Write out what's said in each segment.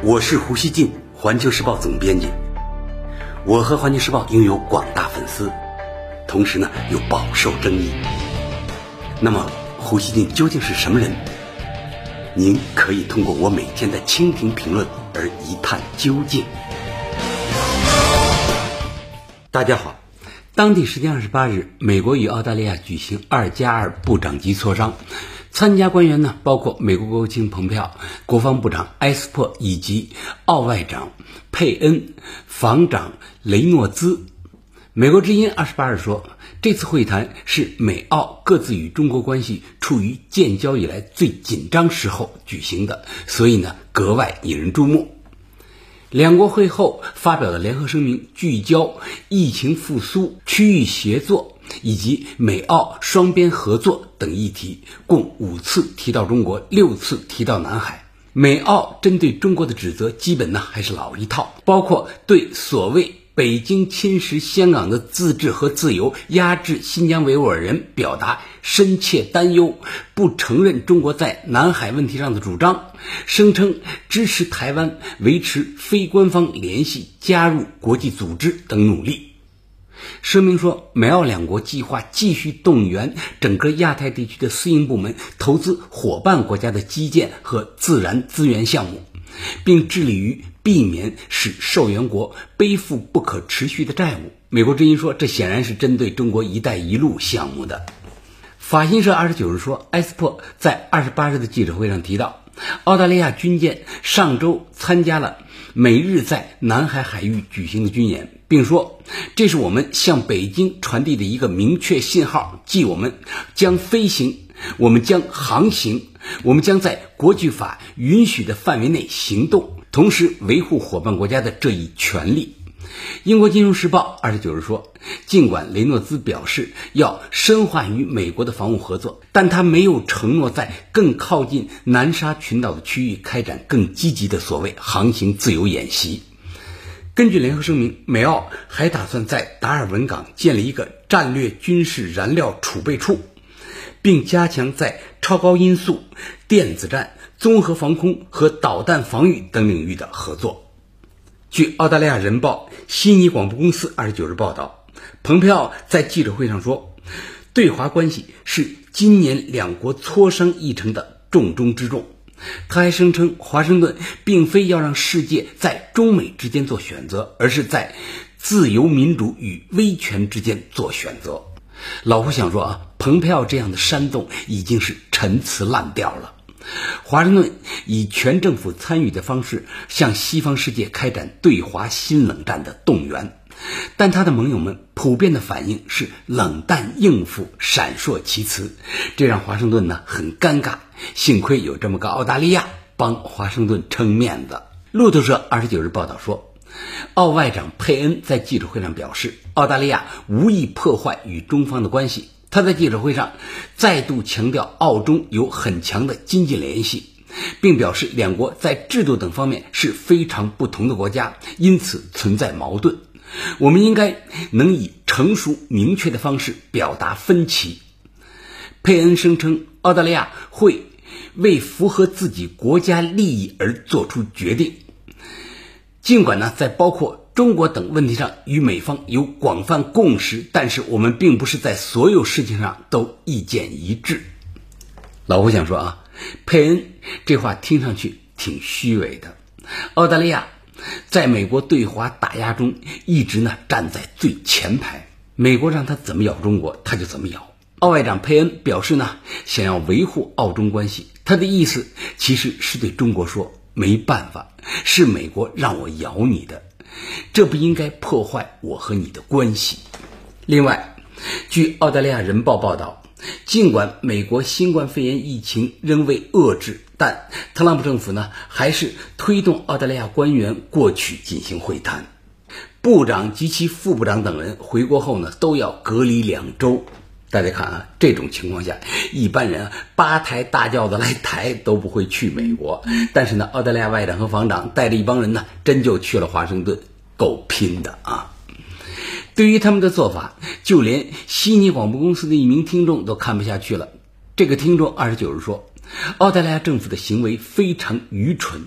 我是胡锡进，环球时报总编辑。我和环球时报拥有广大粉丝，同时呢又饱受争议。那么胡锡进究竟是什么人？您可以通过我每天的蜻蜓评论而一探究竟。大家好，当地时间二十八日，美国与澳大利亚举行二加二部长级磋商。参加官员呢，包括美国国务卿蓬佩奥、国防部长埃斯珀以及澳外长佩恩、防长雷诺兹。美国之音二十八日说，这次会谈是美澳各自与中国关系处于建交以来最紧张时候举行的，所以呢格外引人注目。两国会后发表的联合声明聚焦疫情复苏、区域协作。以及美澳双边合作等议题，共五次提到中国，六次提到南海。美澳针对中国的指责，基本呢还是老一套，包括对所谓北京侵蚀香港的自治和自由、压制新疆维吾尔人表达深切担忧，不承认中国在南海问题上的主张，声称支持台湾维持非官方联系、加入国际组织等努力。声明说，美澳两国计划继续动员整个亚太地区的私营部门投资伙伴国家的基建和自然资源项目，并致力于避免使受援国背负不可持续的债务。美国之音说，这显然是针对中国“一带一路”项目的。法新社二十九日说，埃斯珀在二十八日的记者会上提到，澳大利亚军舰上周参加了每日在南海海域举行的军演。并说，这是我们向北京传递的一个明确信号，即我们将飞行，我们将航行，我们将在国际法允许的范围内行动，同时维护伙伴国家的这一权利。英国金融时报二十九日说，尽管雷诺兹表示要深化与美国的防务合作，但他没有承诺在更靠近南沙群岛的区域开展更积极的所谓航行自由演习。根据联合声明，美澳还打算在达尔文港建立一个战略军事燃料储备处，并加强在超高音速、电子战、综合防空和导弹防御等领域的合作。据澳大利亚人报悉尼广播公司二十九日报道，蓬佩奥在记者会上说，对华关系是今年两国磋商议程的重中之重。他还声称，华盛顿并非要让世界在中美之间做选择，而是在自由民主与威权之间做选择。老胡想说啊，蓬佩奥这样的煽动已经是陈词滥调了。华盛顿以全政府参与的方式向西方世界开展对华新冷战的动员。但他的盟友们普遍的反应是冷淡应付、闪烁其词，这让华盛顿呢很尴尬。幸亏有这么个澳大利亚帮华盛顿撑面子。路透社二十九日报道说，澳外长佩恩在记者会上表示，澳大利亚无意破坏与中方的关系。他在记者会上再度强调，澳中有很强的经济联系，并表示两国在制度等方面是非常不同的国家，因此存在矛盾。我们应该能以成熟明确的方式表达分歧。佩恩声称，澳大利亚会为符合自己国家利益而做出决定。尽管呢，在包括中国等问题上与美方有广泛共识，但是我们并不是在所有事情上都意见一致。老胡想说啊，佩恩这话听上去挺虚伪的。澳大利亚。在美国对华打压中，一直呢站在最前排。美国让他怎么咬中国，他就怎么咬。澳外长佩恩表示呢，想要维护澳中关系，他的意思其实是对中国说：没办法，是美国让我咬你的，这不应该破坏我和你的关系。另外，据澳大利亚人报报道。尽管美国新冠肺炎疫情仍未遏制，但特朗普政府呢还是推动澳大利亚官员过去进行会谈。部长及其副部长等人回国后呢都要隔离两周。大家看啊，这种情况下，一般人八抬大轿子来抬都不会去美国。但是呢，澳大利亚外长和防长带着一帮人呢，真就去了华盛顿，够拼的啊！对于他们的做法，就连悉尼广播公司的一名听众都看不下去了。这个听众二十九日说：“澳大利亚政府的行为非常愚蠢，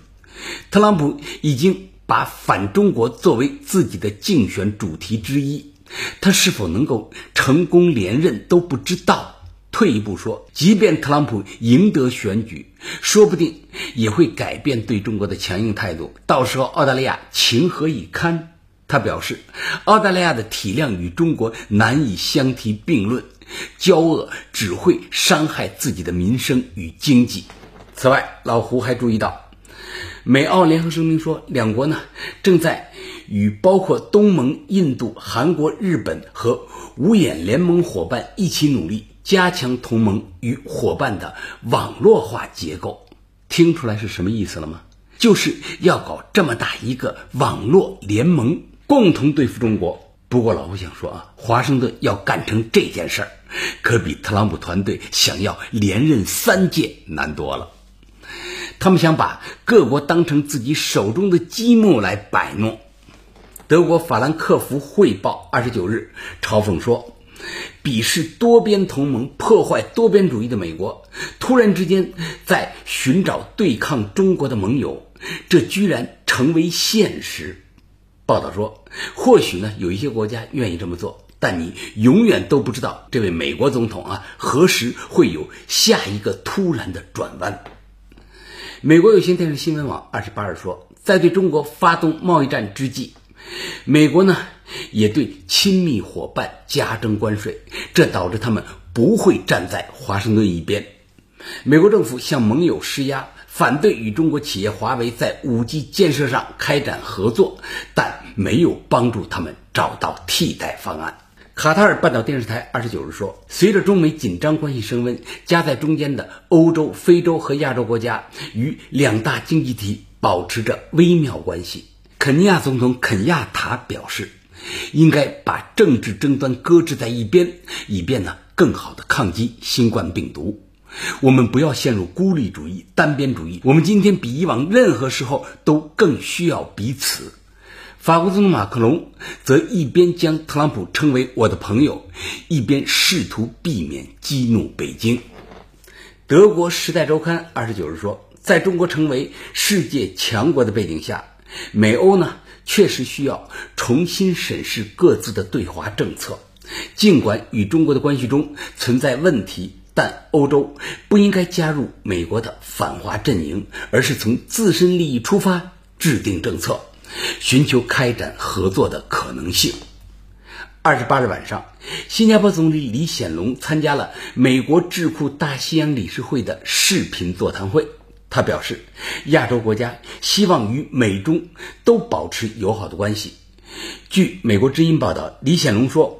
特朗普已经把反中国作为自己的竞选主题之一，他是否能够成功连任都不知道。退一步说，即便特朗普赢得选举，说不定也会改变对中国的强硬态度，到时候澳大利亚情何以堪？他表示，澳大利亚的体量与中国难以相提并论，交恶只会伤害自己的民生与经济。此外，老胡还注意到，美澳联合声明说，两国呢正在与包括东盟、印度、韩国、日本和五眼联盟伙伴一起努力，加强同盟与伙伴的网络化结构。听出来是什么意思了吗？就是要搞这么大一个网络联盟。共同对付中国。不过老胡想说啊，华盛顿要干成这件事儿，可比特朗普团队想要连任三届难多了。他们想把各国当成自己手中的积木来摆弄。德国法兰克福汇报二十九日嘲讽说：“鄙视多边同盟、破坏多边主义的美国，突然之间在寻找对抗中国的盟友，这居然成为现实。”报道说，或许呢，有一些国家愿意这么做，但你永远都不知道这位美国总统啊，何时会有下一个突然的转弯。美国有线电视新闻网二十八日说，在对中国发动贸易战之际，美国呢也对亲密伙伴加征关税，这导致他们不会站在华盛顿一边。美国政府向盟友施压。反对与中国企业华为在五 G 建设上开展合作，但没有帮助他们找到替代方案。卡塔尔半岛电视台二十九日说，随着中美紧张关系升温，夹在中间的欧洲、非洲和亚洲国家与两大经济体保持着微妙关系。肯尼亚总统肯亚塔表示，应该把政治争端搁置在一边，以便呢更好的抗击新冠病毒。我们不要陷入孤立主义、单边主义。我们今天比以往任何时候都更需要彼此。法国总统马克龙则一边将特朗普称为“我的朋友”，一边试图避免激怒北京。德国《时代周刊》二十九日说，在中国成为世界强国的背景下，美欧呢确实需要重新审视各自的对华政策。尽管与中国的关系中存在问题。但欧洲不应该加入美国的反华阵营，而是从自身利益出发制定政策，寻求开展合作的可能性。二十八日晚上，新加坡总理李显龙参加了美国智库大西洋理事会的视频座谈会。他表示，亚洲国家希望与美中都保持友好的关系。据美国之音报道，李显龙说。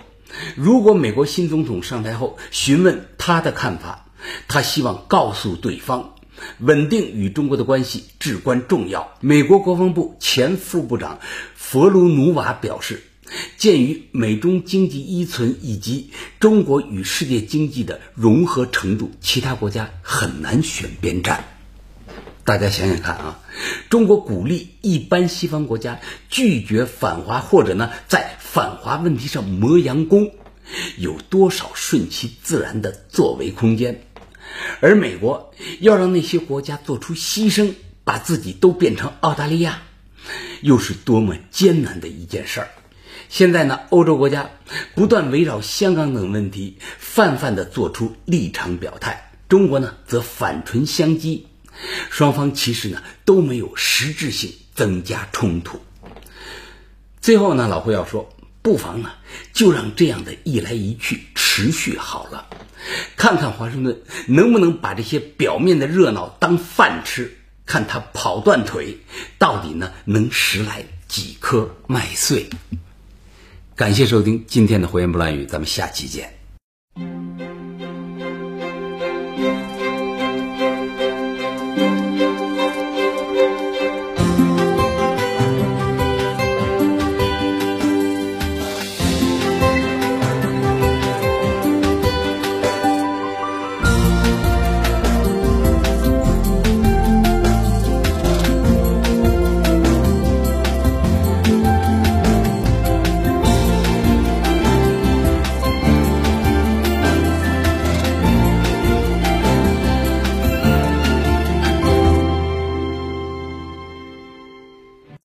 如果美国新总统上台后询问他的看法，他希望告诉对方，稳定与中国的关系至关重要。美国国防部前副部长佛卢努瓦表示，鉴于美中经济依存以及中国与世界经济的融合程度，其他国家很难选边站。大家想想看啊，中国鼓励一般西方国家拒绝反华，或者呢在反华问题上磨洋工，有多少顺其自然的作为空间？而美国要让那些国家做出牺牲，把自己都变成澳大利亚，又是多么艰难的一件事儿。现在呢，欧洲国家不断围绕香港等问题泛泛的做出立场表态，中国呢则反唇相讥。双方其实呢都没有实质性增加冲突。最后呢，老胡要说，不妨呢就让这样的一来一去持续好了，看看华盛顿能不能把这些表面的热闹当饭吃，看他跑断腿到底呢能拾来几颗麦穗。感谢收听今天的胡言不乱语，咱们下期见。